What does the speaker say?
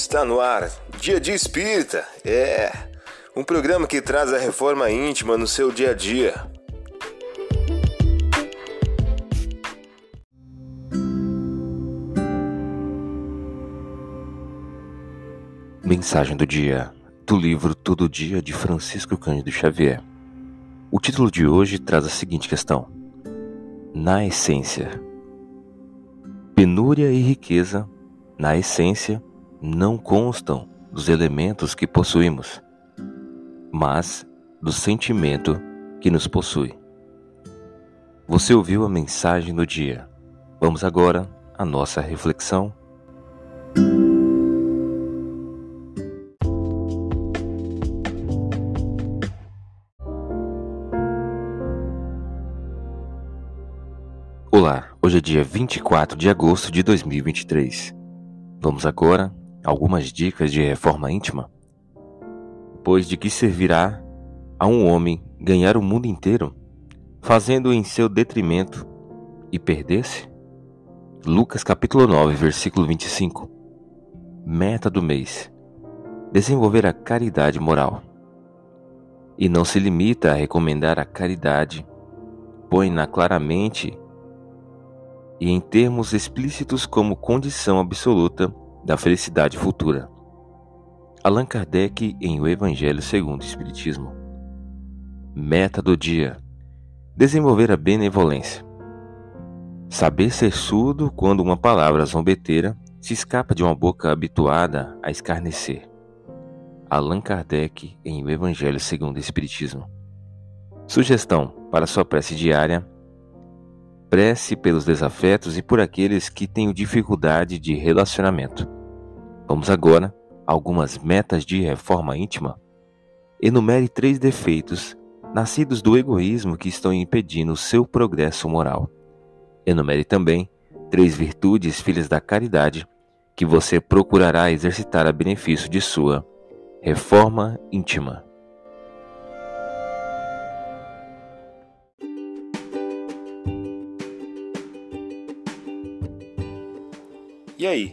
Está no ar, Dia de Espírita. É um programa que traz a reforma íntima no seu dia a dia. Mensagem do dia do livro Todo Dia de Francisco Cândido Xavier. O título de hoje traz a seguinte questão: Na essência. Penúria e riqueza, na essência, não constam dos elementos que possuímos, mas do sentimento que nos possui. Você ouviu a mensagem do dia. Vamos agora à nossa reflexão. Olá, hoje é dia 24 de agosto de 2023. Vamos agora algumas dicas de reforma íntima? Pois de que servirá a um homem ganhar o mundo inteiro, fazendo em seu detrimento e perder-se? Lucas capítulo 9, versículo 25. Meta do mês: desenvolver a caridade moral. E não se limita a recomendar a caridade, põe-na claramente e em termos explícitos como condição absoluta da felicidade futura. Allan Kardec em O Evangelho segundo o Espiritismo. Meta do dia: desenvolver a benevolência. Saber ser surdo quando uma palavra zombeteira se escapa de uma boca habituada a escarnecer. Allan Kardec em O Evangelho segundo o Espiritismo. Sugestão para sua prece diária Prece pelos desafetos e por aqueles que têm dificuldade de relacionamento. Vamos agora a algumas metas de reforma íntima. Enumere três defeitos nascidos do egoísmo que estão impedindo o seu progresso moral. Enumere também três virtudes filhas da caridade que você procurará exercitar a benefício de sua reforma íntima. E aí,